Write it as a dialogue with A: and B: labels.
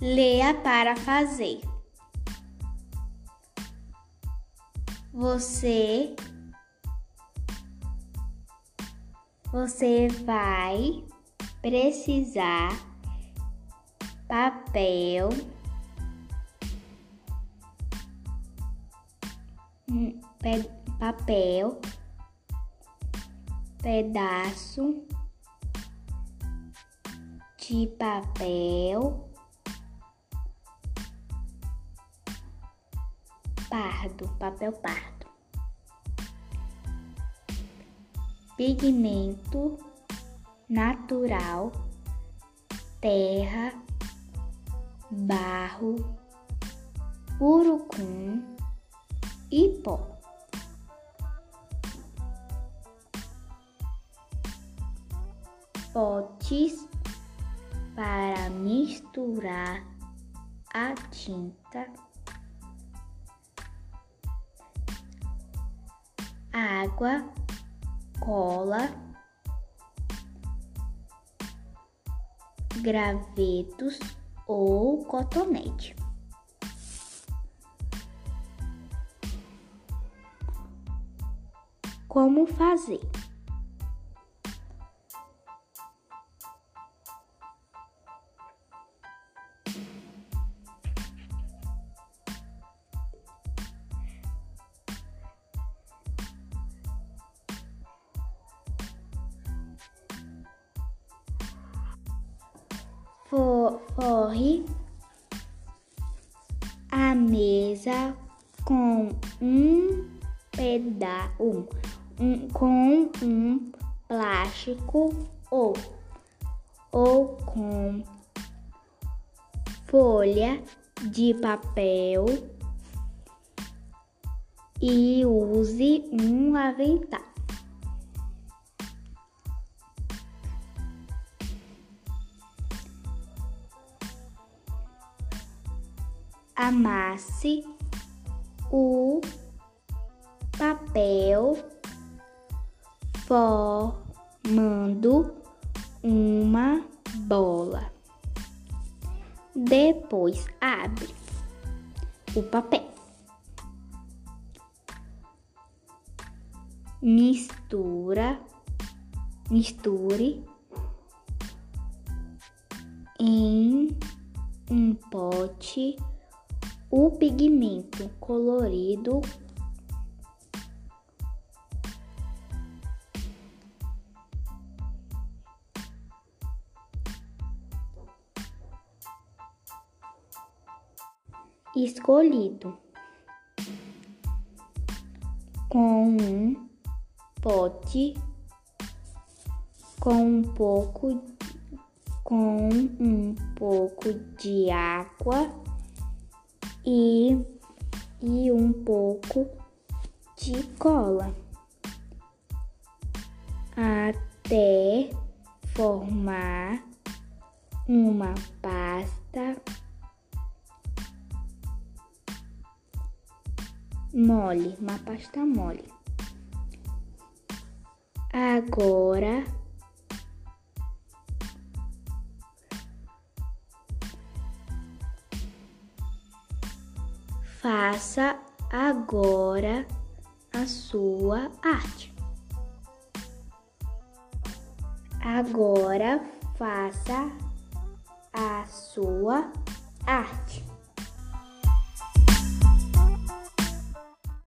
A: Leia para fazer. Você você vai precisar papel hum, papel pedaço de papel pardo, papel pardo. Pigmento natural, terra, barro, urucum e pó. Potes para misturar a tinta, água, cola, gravetos ou cotonete. Como fazer? Forre a mesa com um pedaço um, com um plástico ou ou com folha de papel e use um avental. Amasse o papel formando uma bola. Depois abre o papel. Mistura, misture em um pote o pigmento colorido. Escolhido com um pote com um pouco com um pouco de água e, e um pouco de cola até formar uma pasta mole, uma pasta mole. Agora Faça agora a sua arte. Agora faça a sua arte.